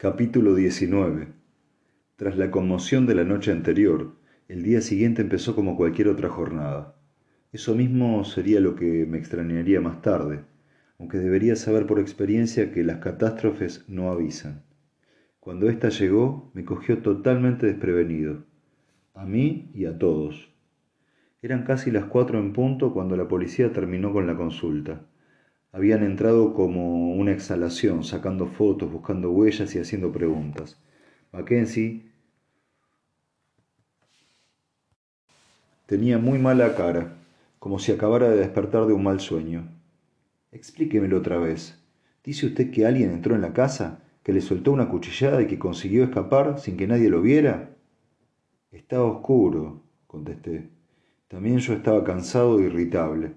Capítulo 19 Tras la conmoción de la noche anterior, el día siguiente empezó como cualquier otra jornada. Eso mismo sería lo que me extrañaría más tarde, aunque debería saber por experiencia que las catástrofes no avisan. Cuando ésta llegó, me cogió totalmente desprevenido, a mí y a todos. Eran casi las cuatro en punto cuando la policía terminó con la consulta. Habían entrado como una exhalación, sacando fotos, buscando huellas y haciendo preguntas. Mackenzie tenía muy mala cara, como si acabara de despertar de un mal sueño. Explíquemelo otra vez. ¿Dice usted que alguien entró en la casa, que le soltó una cuchillada y que consiguió escapar sin que nadie lo viera? Estaba oscuro, contesté. También yo estaba cansado e irritable.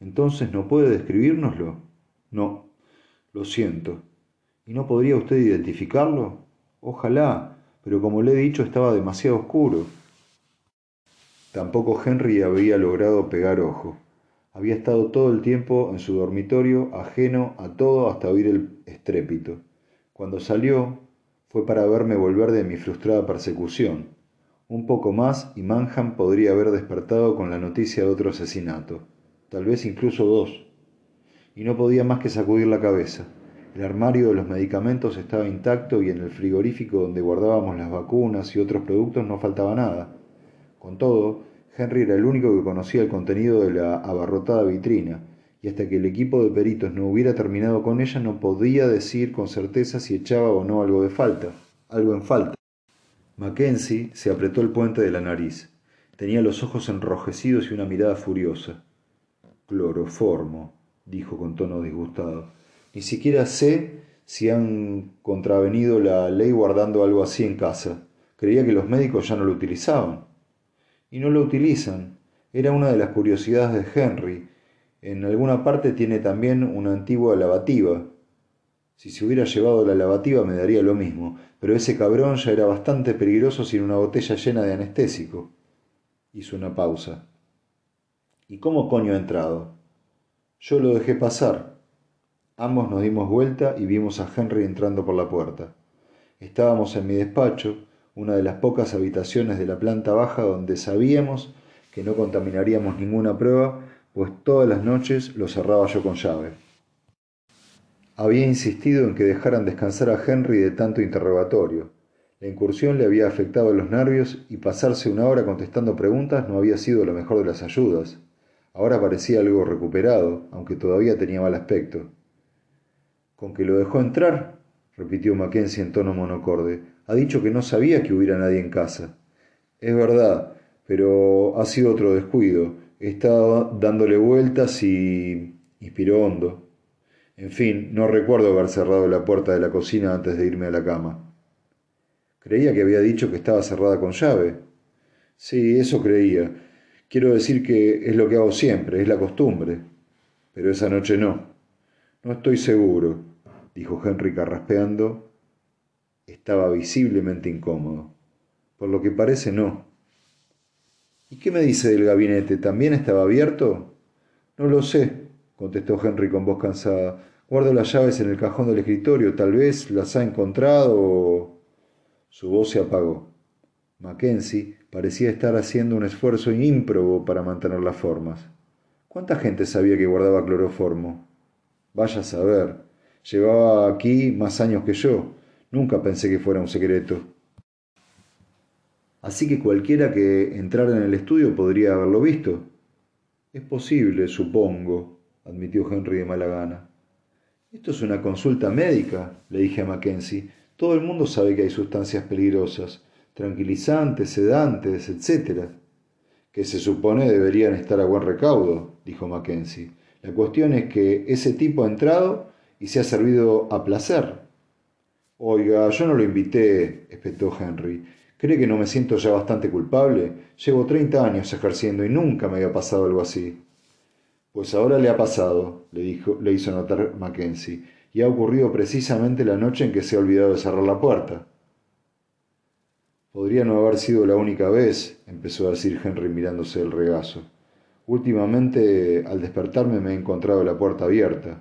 Entonces, ¿no puede describírnoslo? No, lo siento. ¿Y no podría usted identificarlo? Ojalá, pero como le he dicho estaba demasiado oscuro. Tampoco Henry había logrado pegar ojo. Había estado todo el tiempo en su dormitorio, ajeno a todo hasta oír el estrépito. Cuando salió, fue para verme volver de mi frustrada persecución. Un poco más y Manham podría haber despertado con la noticia de otro asesinato tal vez incluso dos, y no podía más que sacudir la cabeza. El armario de los medicamentos estaba intacto y en el frigorífico donde guardábamos las vacunas y otros productos no faltaba nada. Con todo, Henry era el único que conocía el contenido de la abarrotada vitrina, y hasta que el equipo de peritos no hubiera terminado con ella no podía decir con certeza si echaba o no algo de falta, algo en falta. Mackenzie se apretó el puente de la nariz. Tenía los ojos enrojecidos y una mirada furiosa. Cloroformo, dijo con tono disgustado. Ni siquiera sé si han contravenido la ley guardando algo así en casa. Creía que los médicos ya no lo utilizaban. Y no lo utilizan. Era una de las curiosidades de Henry. En alguna parte tiene también una antigua lavativa. Si se hubiera llevado la lavativa me daría lo mismo, pero ese cabrón ya era bastante peligroso sin una botella llena de anestésico. Hizo una pausa. ¿Y cómo coño ha entrado? Yo lo dejé pasar. Ambos nos dimos vuelta y vimos a Henry entrando por la puerta. Estábamos en mi despacho, una de las pocas habitaciones de la planta baja donde sabíamos que no contaminaríamos ninguna prueba, pues todas las noches lo cerraba yo con llave. Había insistido en que dejaran descansar a Henry de tanto interrogatorio. La incursión le había afectado los nervios y pasarse una hora contestando preguntas no había sido la mejor de las ayudas. Ahora parecía algo recuperado, aunque todavía tenía mal aspecto. ¿Con que lo dejó entrar? repitió Mackenzie en tono monocorde. Ha dicho que no sabía que hubiera nadie en casa. Es verdad, pero ha sido otro descuido. He estado dándole vueltas y. inspiró hondo. En fin, no recuerdo haber cerrado la puerta de la cocina antes de irme a la cama. Creía que había dicho que estaba cerrada con llave. Sí, eso creía, Quiero decir que es lo que hago siempre, es la costumbre. Pero esa noche no. No estoy seguro, dijo Henry carraspeando. Estaba visiblemente incómodo. Por lo que parece, no. ¿Y qué me dice del gabinete? ¿También estaba abierto? No lo sé, contestó Henry con voz cansada. Guardo las llaves en el cajón del escritorio. Tal vez las ha encontrado o... Su voz se apagó. Mackenzie parecía estar haciendo un esfuerzo ímprobo para mantener las formas. ¿Cuánta gente sabía que guardaba cloroformo? Vaya a saber. Llevaba aquí más años que yo. Nunca pensé que fuera un secreto. Así que cualquiera que entrara en el estudio podría haberlo visto. Es posible, supongo, admitió Henry de mala gana. Esto es una consulta médica, le dije a Mackenzie. Todo el mundo sabe que hay sustancias peligrosas tranquilizantes, sedantes, etc., que se supone deberían estar a buen recaudo, dijo Mackenzie. La cuestión es que ese tipo ha entrado y se ha servido a placer. Oiga, yo no lo invité, espetó Henry. ¿Cree que no me siento ya bastante culpable? Llevo treinta años ejerciendo y nunca me había pasado algo así. Pues ahora le ha pasado, le, dijo, le hizo notar Mackenzie, y ha ocurrido precisamente la noche en que se ha olvidado de cerrar la puerta. Podría no haber sido la única vez, empezó a decir Henry mirándose el regazo. Últimamente, al despertarme, me he encontrado la puerta abierta,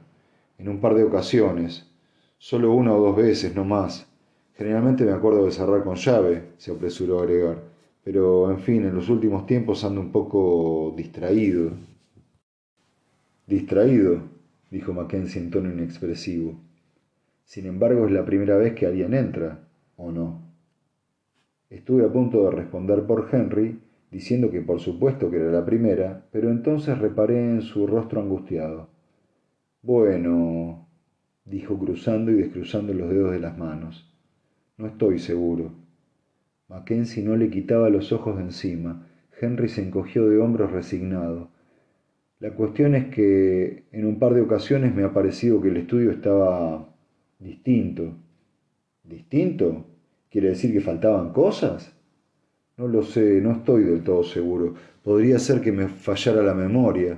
en un par de ocasiones, solo una o dos veces, no más. Generalmente me acuerdo de cerrar con llave, se apresuró a agregar, pero en fin, en los últimos tiempos ando un poco distraído. Distraído, dijo Mackenzie en tono inexpresivo. Sin embargo, es la primera vez que alguien entra, ¿o no? Estuve a punto de responder por Henry, diciendo que por supuesto que era la primera, pero entonces reparé en su rostro angustiado. Bueno, dijo cruzando y descruzando los dedos de las manos. No estoy seguro. Mackenzie no le quitaba los ojos de encima. Henry se encogió de hombros resignado. La cuestión es que en un par de ocasiones me ha parecido que el estudio estaba distinto. ¿Distinto? ¿Quiere decir que faltaban cosas? No lo sé, no estoy del todo seguro. Podría ser que me fallara la memoria.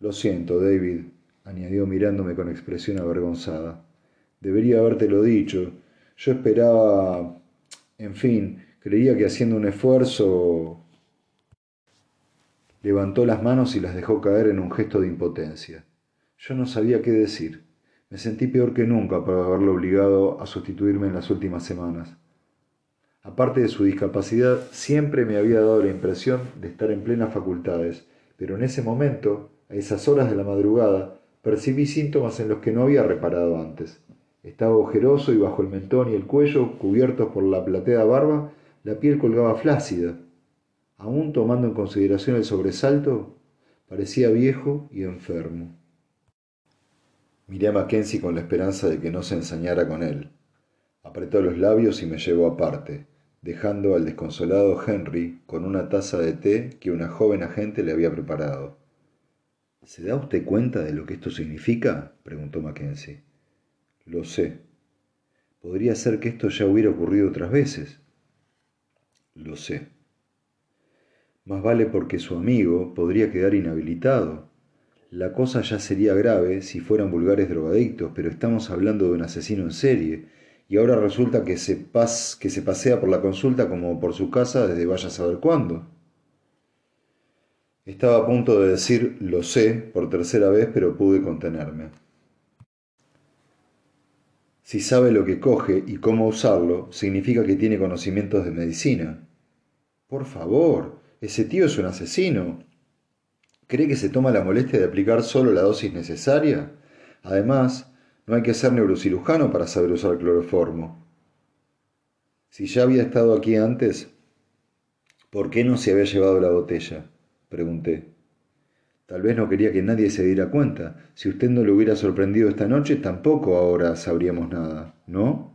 Lo siento, David, añadió mirándome con expresión avergonzada. Debería habértelo dicho. Yo esperaba... En fin, creía que haciendo un esfuerzo... Levantó las manos y las dejó caer en un gesto de impotencia. Yo no sabía qué decir. Me sentí peor que nunca por haberlo obligado a sustituirme en las últimas semanas. Aparte de su discapacidad, siempre me había dado la impresión de estar en plenas facultades, pero en ese momento, a esas horas de la madrugada, percibí síntomas en los que no había reparado antes. Estaba ojeroso y bajo el mentón y el cuello, cubiertos por la plateada barba, la piel colgaba flácida. Aún tomando en consideración el sobresalto, parecía viejo y enfermo. Miré a Mackenzie con la esperanza de que no se ensañara con él. Apretó los labios y me llevó aparte, dejando al desconsolado Henry con una taza de té que una joven agente le había preparado. ¿Se da usted cuenta de lo que esto significa? preguntó Mackenzie. Lo sé. Podría ser que esto ya hubiera ocurrido otras veces. Lo sé. Más vale porque su amigo podría quedar inhabilitado. La cosa ya sería grave si fueran vulgares drogadictos, pero estamos hablando de un asesino en serie, y ahora resulta que se, que se pasea por la consulta como por su casa desde vaya a saber cuándo. Estaba a punto de decir lo sé por tercera vez, pero pude contenerme. Si sabe lo que coge y cómo usarlo, significa que tiene conocimientos de medicina. Por favor, ese tío es un asesino. ¿Cree que se toma la molestia de aplicar solo la dosis necesaria? Además, no hay que ser neurocirujano para saber usar cloroformo. Si ya había estado aquí antes, ¿por qué no se había llevado la botella? Pregunté. Tal vez no quería que nadie se diera cuenta. Si usted no lo hubiera sorprendido esta noche, tampoco ahora sabríamos nada, ¿no?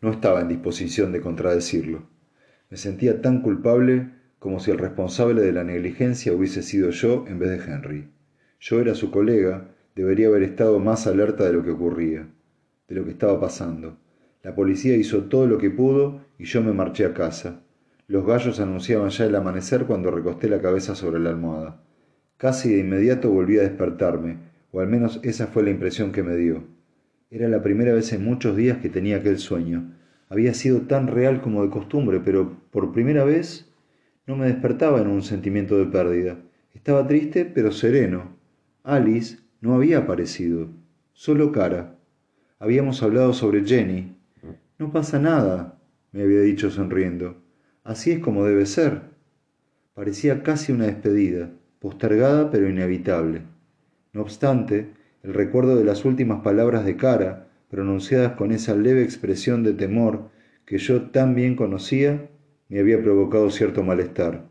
No estaba en disposición de contradecirlo. Me sentía tan culpable como si el responsable de la negligencia hubiese sido yo en vez de Henry. Yo era su colega Debería haber estado más alerta de lo que ocurría, de lo que estaba pasando. La policía hizo todo lo que pudo y yo me marché a casa. Los gallos anunciaban ya el amanecer cuando recosté la cabeza sobre la almohada. Casi de inmediato volví a despertarme, o al menos esa fue la impresión que me dio. Era la primera vez en muchos días que tenía aquel sueño. Había sido tan real como de costumbre, pero por primera vez no me despertaba en un sentimiento de pérdida. Estaba triste, pero sereno. Alice, no había aparecido, solo cara. Habíamos hablado sobre Jenny. No pasa nada, me había dicho sonriendo. Así es como debe ser. Parecía casi una despedida, postergada pero inevitable. No obstante, el recuerdo de las últimas palabras de cara, pronunciadas con esa leve expresión de temor que yo tan bien conocía, me había provocado cierto malestar.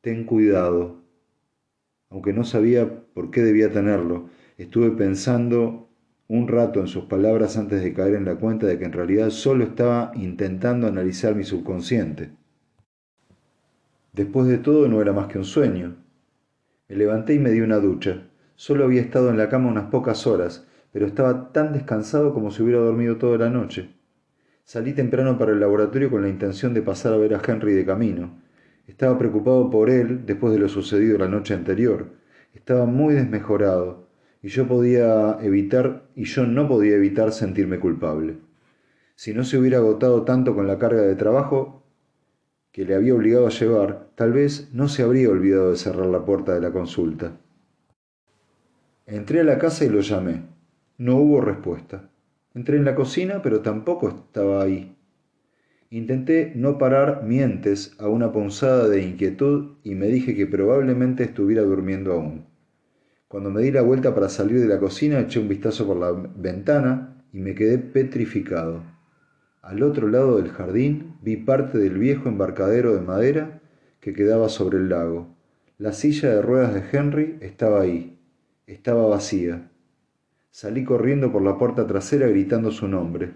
Ten cuidado, aunque no sabía por qué debía tenerlo. Estuve pensando un rato en sus palabras antes de caer en la cuenta de que en realidad solo estaba intentando analizar mi subconsciente. Después de todo no era más que un sueño. Me levanté y me di una ducha. Solo había estado en la cama unas pocas horas, pero estaba tan descansado como si hubiera dormido toda la noche. Salí temprano para el laboratorio con la intención de pasar a ver a Henry de camino. Estaba preocupado por él después de lo sucedido la noche anterior. Estaba muy desmejorado y yo podía evitar y yo no podía evitar sentirme culpable. Si no se hubiera agotado tanto con la carga de trabajo que le había obligado a llevar, tal vez no se habría olvidado de cerrar la puerta de la consulta. Entré a la casa y lo llamé. No hubo respuesta. Entré en la cocina, pero tampoco estaba ahí. Intenté no parar mientes a una punzada de inquietud y me dije que probablemente estuviera durmiendo aún. Cuando me di la vuelta para salir de la cocina, eché un vistazo por la ventana y me quedé petrificado. Al otro lado del jardín vi parte del viejo embarcadero de madera que quedaba sobre el lago. La silla de ruedas de Henry estaba ahí. Estaba vacía. Salí corriendo por la puerta trasera gritando su nombre.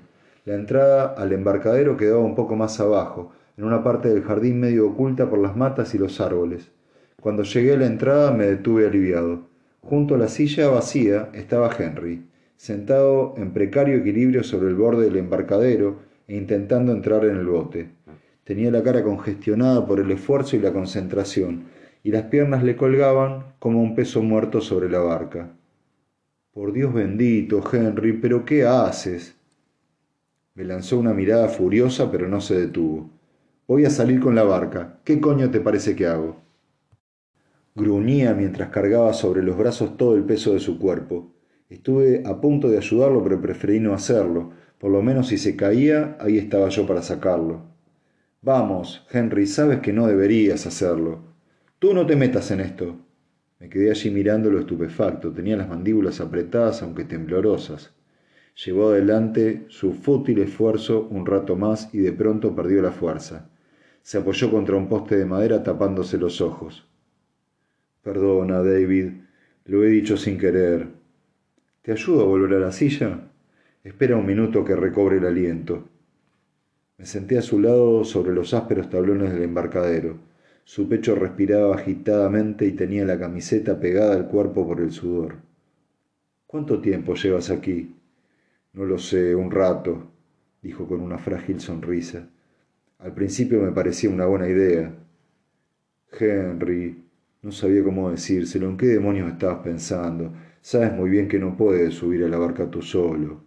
La entrada al embarcadero quedaba un poco más abajo, en una parte del jardín medio oculta por las matas y los árboles. Cuando llegué a la entrada me detuve aliviado. Junto a la silla vacía estaba Henry, sentado en precario equilibrio sobre el borde del embarcadero e intentando entrar en el bote. Tenía la cara congestionada por el esfuerzo y la concentración, y las piernas le colgaban como un peso muerto sobre la barca. Por Dios bendito, Henry, pero ¿qué haces? Me lanzó una mirada furiosa, pero no se detuvo. Voy a salir con la barca. ¿Qué coño te parece que hago? Gruñía mientras cargaba sobre los brazos todo el peso de su cuerpo. Estuve a punto de ayudarlo, pero preferí no hacerlo. Por lo menos si se caía, ahí estaba yo para sacarlo. Vamos, Henry, sabes que no deberías hacerlo. Tú no te metas en esto. Me quedé allí mirándolo estupefacto. Tenía las mandíbulas apretadas, aunque temblorosas. Llevó adelante su fútil esfuerzo un rato más y de pronto perdió la fuerza. Se apoyó contra un poste de madera tapándose los ojos. Perdona, David, lo he dicho sin querer. ¿Te ayudo a volver a la silla? Espera un minuto que recobre el aliento. Me senté a su lado sobre los ásperos tablones del embarcadero. Su pecho respiraba agitadamente y tenía la camiseta pegada al cuerpo por el sudor. ¿Cuánto tiempo llevas aquí? No lo sé, un rato, dijo con una frágil sonrisa. Al principio me parecía una buena idea. Henry, no sabía cómo decírselo. ¿En qué demonios estabas pensando? Sabes muy bien que no puedes subir a la barca tú solo.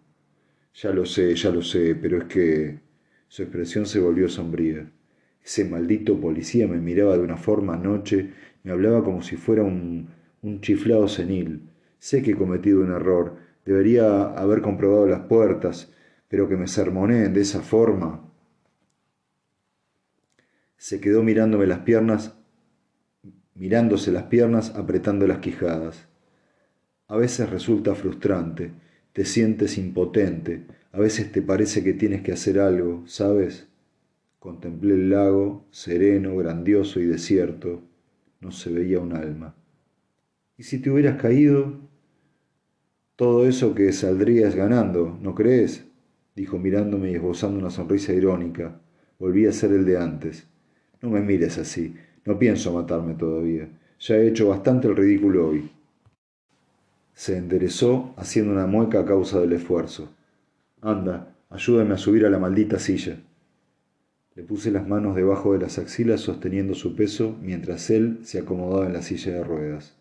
Ya lo sé, ya lo sé, pero es que... Su expresión se volvió sombría. Ese maldito policía me miraba de una forma anoche, me hablaba como si fuera un, un chiflado senil. Sé que he cometido un error, debería haber comprobado las puertas, pero que me sermoneen de esa forma. Se quedó mirándome las piernas mirándose las piernas, apretando las quijadas. A veces resulta frustrante, te sientes impotente, a veces te parece que tienes que hacer algo, ¿sabes? Contemplé el lago, sereno, grandioso y desierto. No se veía un alma. ¿Y si te hubieras caído? Todo eso que saldrías ganando, ¿no crees? dijo mirándome y esbozando una sonrisa irónica. Volví a ser el de antes. No me mires así. No pienso matarme todavía. Ya he hecho bastante el ridículo hoy. Se enderezó haciendo una mueca a causa del esfuerzo. Anda, ayúdame a subir a la maldita silla. Le puse las manos debajo de las axilas sosteniendo su peso mientras él se acomodaba en la silla de ruedas.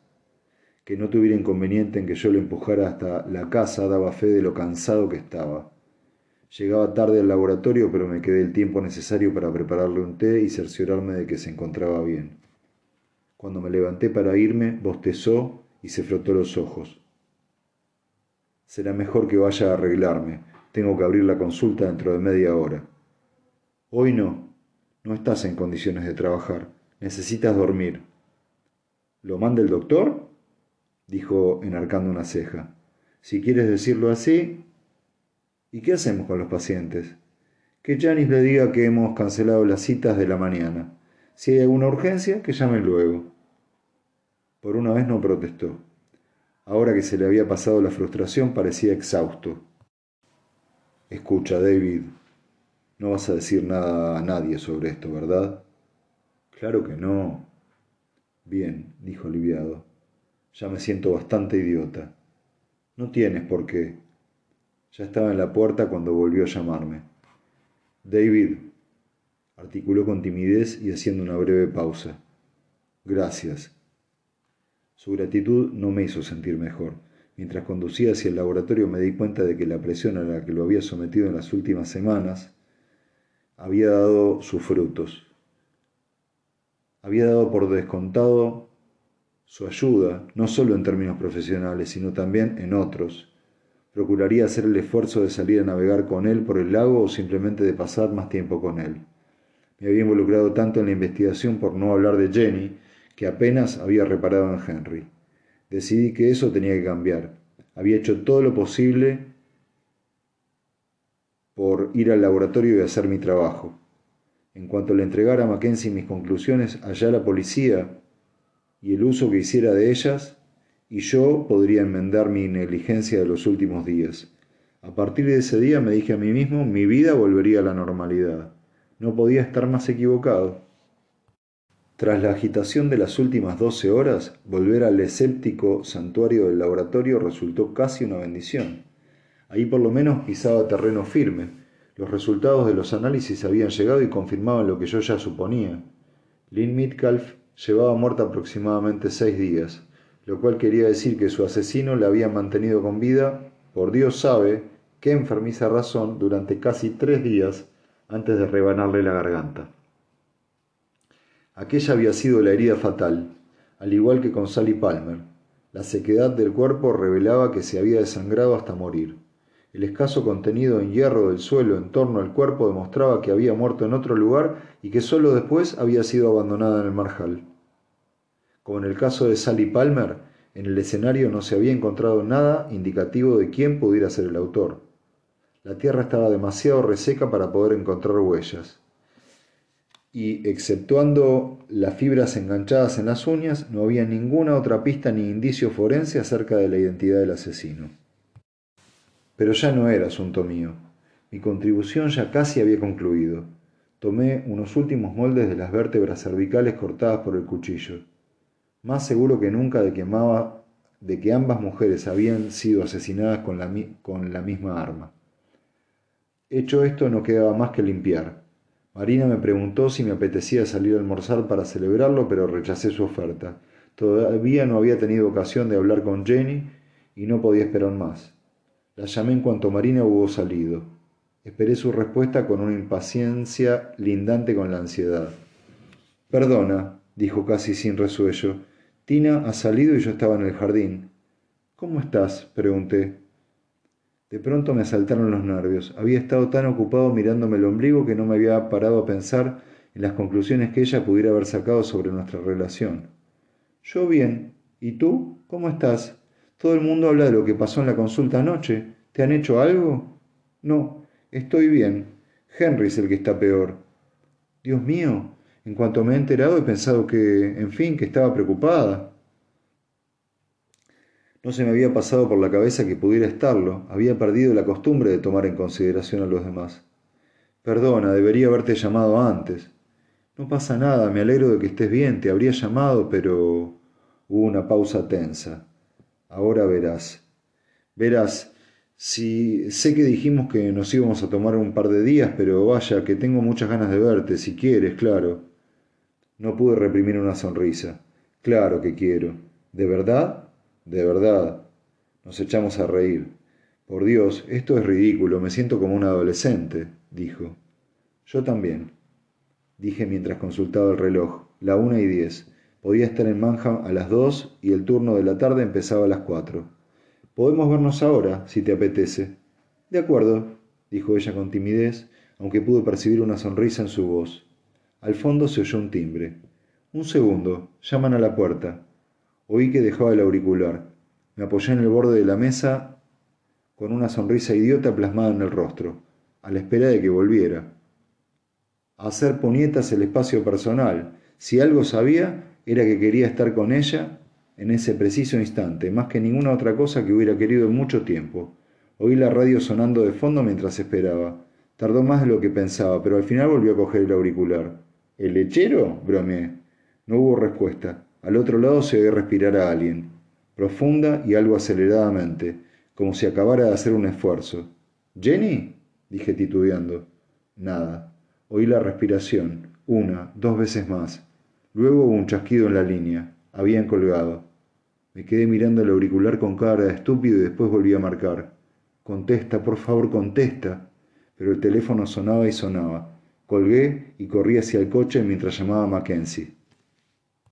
Que no tuviera inconveniente en que yo lo empujara hasta la casa daba fe de lo cansado que estaba. Llegaba tarde al laboratorio, pero me quedé el tiempo necesario para prepararle un té y cerciorarme de que se encontraba bien. Cuando me levanté para irme, bostezó y se frotó los ojos. Será mejor que vaya a arreglarme. Tengo que abrir la consulta dentro de media hora. Hoy no. No estás en condiciones de trabajar. Necesitas dormir. ¿Lo manda el doctor? Dijo enarcando una ceja. Si quieres decirlo así, ¿Y qué hacemos con los pacientes? Que Janis le diga que hemos cancelado las citas de la mañana. Si hay alguna urgencia, que llame luego. Por una vez no protestó. Ahora que se le había pasado la frustración, parecía exhausto. Escucha, David, no vas a decir nada a nadie sobre esto, ¿verdad? Claro que no. Bien, dijo aliviado. Ya me siento bastante idiota. No tienes por qué. Ya estaba en la puerta cuando volvió a llamarme. David, articuló con timidez y haciendo una breve pausa. Gracias. Su gratitud no me hizo sentir mejor. Mientras conducía hacia el laboratorio me di cuenta de que la presión a la que lo había sometido en las últimas semanas había dado sus frutos. Había dado por descontado su ayuda, no solo en términos profesionales, sino también en otros, procuraría hacer el esfuerzo de salir a navegar con él por el lago o simplemente de pasar más tiempo con él. Me había involucrado tanto en la investigación por no hablar de Jenny que apenas había reparado en Henry. Decidí que eso tenía que cambiar. Había hecho todo lo posible por ir al laboratorio y hacer mi trabajo. En cuanto le entregara a Mackenzie mis conclusiones, allá la policía y el uso que hiciera de ellas, y yo podría enmendar mi negligencia de los últimos días. A partir de ese día me dije a mí mismo, mi vida volvería a la normalidad. No podía estar más equivocado. Tras la agitación de las últimas doce horas, volver al escéptico santuario del laboratorio resultó casi una bendición. Ahí por lo menos pisaba terreno firme. Los resultados de los análisis habían llegado y confirmaban lo que yo ya suponía. Lynn llevaba muerta aproximadamente seis días lo cual quería decir que su asesino la había mantenido con vida, por Dios sabe qué enfermiza razón, durante casi tres días antes de rebanarle la garganta. Aquella había sido la herida fatal, al igual que con Sally Palmer. La sequedad del cuerpo revelaba que se había desangrado hasta morir. El escaso contenido en hierro del suelo en torno al cuerpo demostraba que había muerto en otro lugar y que sólo después había sido abandonada en el marjal. Como en el caso de Sally Palmer, en el escenario no se había encontrado nada indicativo de quién pudiera ser el autor. La tierra estaba demasiado reseca para poder encontrar huellas. Y exceptuando las fibras enganchadas en las uñas, no había ninguna otra pista ni indicio forense acerca de la identidad del asesino. Pero ya no era asunto mío. Mi contribución ya casi había concluido. Tomé unos últimos moldes de las vértebras cervicales cortadas por el cuchillo más seguro que nunca de que, de que ambas mujeres habían sido asesinadas con la, con la misma arma. Hecho esto, no quedaba más que limpiar. Marina me preguntó si me apetecía salir a almorzar para celebrarlo, pero rechacé su oferta. Todavía no había tenido ocasión de hablar con Jenny y no podía esperar más. La llamé en cuanto Marina hubo salido. Esperé su respuesta con una impaciencia lindante con la ansiedad. Perdona, dijo casi sin resuello. Tina ha salido y yo estaba en el jardín. ¿Cómo estás? pregunté. De pronto me asaltaron los nervios. Había estado tan ocupado mirándome el ombligo que no me había parado a pensar en las conclusiones que ella pudiera haber sacado sobre nuestra relación. Yo bien. ¿Y tú? ¿Cómo estás? Todo el mundo habla de lo que pasó en la consulta anoche. ¿Te han hecho algo? No, estoy bien. Henry es el que está peor. Dios mío, en cuanto me he enterado he pensado que, en fin, que estaba preocupada. No se me había pasado por la cabeza que pudiera estarlo. Había perdido la costumbre de tomar en consideración a los demás. Perdona, debería haberte llamado antes. No pasa nada, me alegro de que estés bien, te habría llamado, pero... Hubo una pausa tensa. Ahora verás. Verás, si sé que dijimos que nos íbamos a tomar un par de días, pero vaya, que tengo muchas ganas de verte, si quieres, claro. No pude reprimir una sonrisa. Claro que quiero. ¿De verdad? De verdad. Nos echamos a reír. Por Dios, esto es ridículo, me siento como un adolescente, dijo. Yo también, dije mientras consultaba el reloj. La una y diez. Podía estar en Manham a las dos y el turno de la tarde empezaba a las cuatro. Podemos vernos ahora, si te apetece. De acuerdo, dijo ella con timidez, aunque pude percibir una sonrisa en su voz. Al fondo se oyó un timbre. Un segundo. Llaman a la puerta. Oí que dejaba el auricular. Me apoyé en el borde de la mesa con una sonrisa idiota plasmada en el rostro, a la espera de que volviera. A hacer puñetas el espacio personal. Si algo sabía, era que quería estar con ella en ese preciso instante, más que ninguna otra cosa que hubiera querido en mucho tiempo. Oí la radio sonando de fondo mientras esperaba. Tardó más de lo que pensaba, pero al final volvió a coger el auricular. ¿El lechero? bromeé. No hubo respuesta. Al otro lado se oía respirar a alguien, profunda y algo aceleradamente, como si acabara de hacer un esfuerzo. ¿Jenny? dije titubeando. Nada. Oí la respiración, una, dos veces más. Luego hubo un chasquido en la línea. Habían colgado. Me quedé mirando el auricular con cara de estúpido y después volví a marcar. Contesta, por favor, contesta. Pero el teléfono sonaba y sonaba. Colgué y corrí hacia el coche mientras llamaba a Mackenzie.